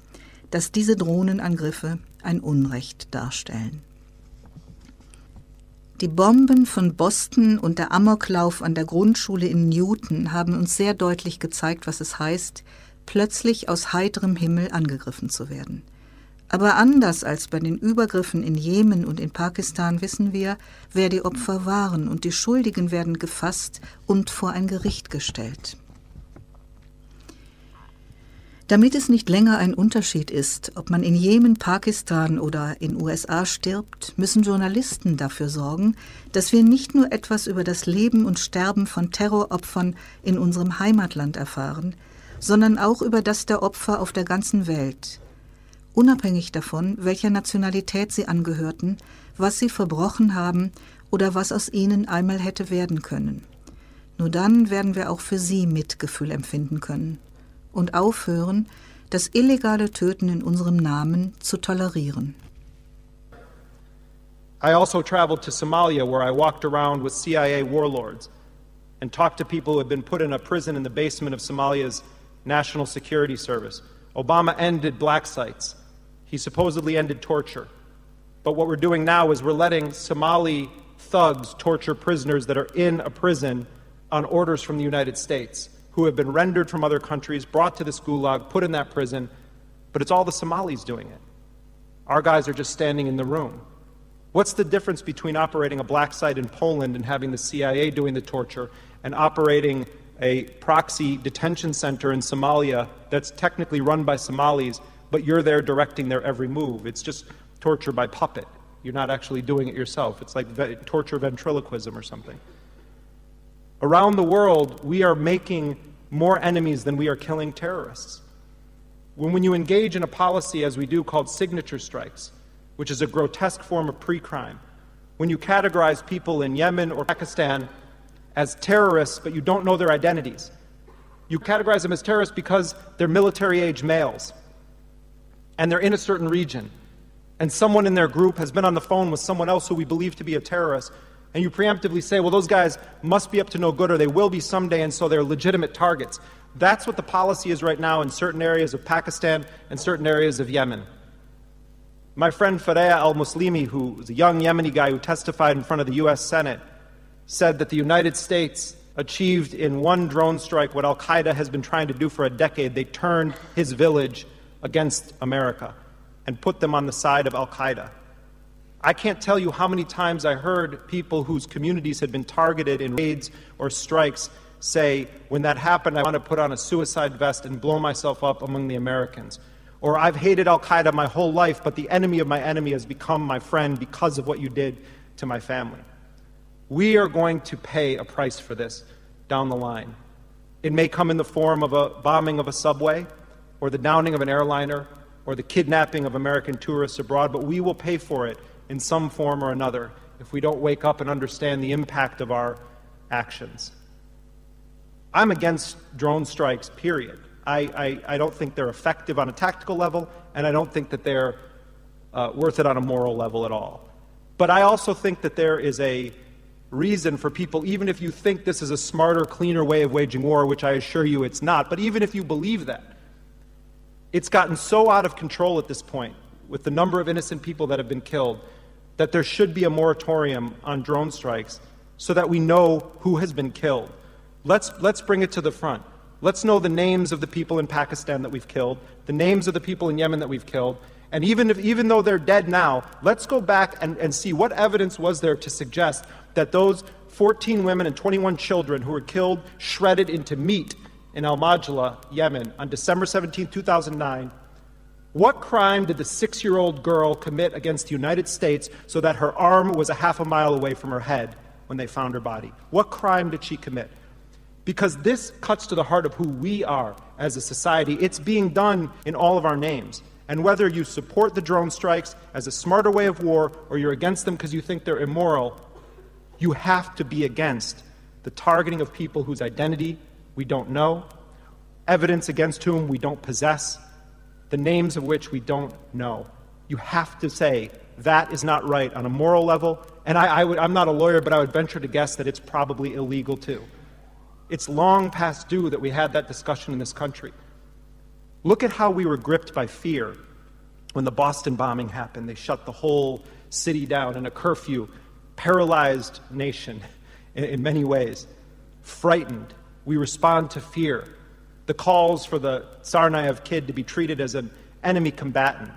dass diese Drohnenangriffe ein Unrecht darstellen. Die Bomben von Boston und der Amoklauf an der Grundschule in Newton haben uns sehr deutlich gezeigt, was es heißt, plötzlich aus heiterem Himmel angegriffen zu werden. Aber anders als bei den Übergriffen in Jemen und in Pakistan wissen wir, wer die Opfer waren, und die Schuldigen werden gefasst und vor ein Gericht gestellt. Damit es nicht länger ein Unterschied ist, ob man in Jemen, Pakistan oder in USA stirbt, müssen Journalisten dafür sorgen, dass wir nicht nur etwas über das Leben und Sterben von Terroropfern in unserem Heimatland erfahren, sondern auch über das der Opfer auf der ganzen Welt, unabhängig davon, welcher Nationalität sie angehörten, was sie verbrochen haben oder was aus ihnen einmal hätte werden können. Nur dann werden wir auch für sie Mitgefühl empfinden können und aufhören, das illegale Töten in unserem Namen zu tolerieren. I also traveled to Somalia where I walked around with CIA warlords and talked to people who had been put in a prison in the basement of Somalia's National Security Service. Obama ended black sites. He supposedly ended torture. But what we're doing now is we're letting Somali thugs torture prisoners that are in a prison on orders from the United States who have been rendered from other countries, brought to this gulag, put in that prison, but it's all the Somalis doing it. Our guys are just standing in the room. What's the difference between operating a black site in Poland and having the CIA doing the torture and operating a proxy detention center in Somalia that's technically run by Somalis, but you're there directing their every move? It's just torture by puppet. You're not actually doing it yourself. It's like torture ventriloquism or something. Around the world, we are making more enemies than we are killing terrorists. When, when you engage in a policy, as we do, called signature strikes, which is a grotesque form of pre crime, when you categorize people in Yemen or Pakistan as terrorists, but you don't know their identities, you categorize them as terrorists because they're military age males and they're in a certain region. And someone in their group has been on the phone with someone else who we believe to be a terrorist and you preemptively say, well, those guys must be up to no good or they will be someday, and so they're legitimate targets. That's what the policy is right now in certain areas of Pakistan and certain areas of Yemen. My friend Fareya al Muslimi, who is a young Yemeni guy who testified in front of the U.S. Senate, said that the United States achieved in one drone strike what Al Qaeda has been trying to do for a decade. They turned his village against America and put them on the side of Al Qaeda. I can't tell you how many times I heard people whose communities had been targeted in raids or strikes say, when that happened, I want to put on a suicide vest and blow myself up among the Americans. Or I've hated Al Qaeda my whole life, but the enemy of my enemy has become my friend because of what you did to my family. We are going to pay a price for this down the line. It may come in the form of a bombing of a subway, or the downing of an airliner, or the kidnapping of American tourists abroad, but we will pay for it in some form or another if we don't wake up and understand the impact of our actions. I'm against drone strikes, period. I, I, I don't think they're effective on a tactical level, and I don't think that they're uh, worth it on a moral level at all. But I also think that there is a reason for people, even if you think this is a smarter, cleaner way of waging war, which I assure you it's not, but even if you believe that, it's gotten so out of control at this point with the number of innocent people that have been killed that there should be a moratorium on drone strikes so that we know who has been killed. Let's, let's bring it to the front. Let's know the names of the people in Pakistan that we've killed, the names of the people in Yemen that we've killed, and even, if, even though they're dead now, let's go back and, and see what evidence was there to suggest that those 14 women and 21 children who were killed, shredded into meat in Al Majla, Yemen, on December 17, 2009, What crime did the six year old girl commit against the United States so that her arm was a half a mile away from her head when they found her body? What crime did she commit? Because this cuts to the heart of who we are as a society. It's being done in all of our names. And whether you support the drone strikes as a smarter way of war or you're against them because you think they're immoral, you have to be against the targeting of people whose identity we don't know, evidence against whom we don't possess, the names of which we don't know. You have to say that is not right on a moral level. And I, I would, I'm not a lawyer, but I would venture to guess that it's probably illegal too. It's long past due that we had that discussion in this country. Look at how we were gripped by fear when the Boston bombing happened. They shut the whole city down in a curfew, paralyzed nation in, in many ways. Frightened, we respond to fear the calls for the Tsarnaev kid to be treated as an enemy combatant.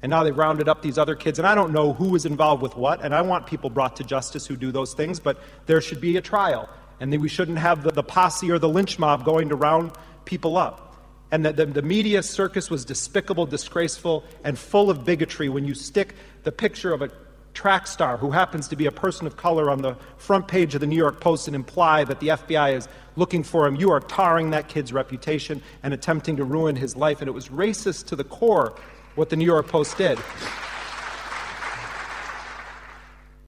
And now they've rounded up these other kids, and I don't know who was involved with what, and I want people brought to justice who do those things, but there should be a trial. And then we shouldn't have the, the posse or the lynch mob going to round people up. And that the, the media circus was despicable, disgraceful, and full of bigotry when you stick the picture of a track star who happens to be a person of color on the front page of the New York Post and imply that the FBI is looking for him, you are tarring that kid's reputation and attempting to ruin his life. And it was racist to the core what the New York Post did.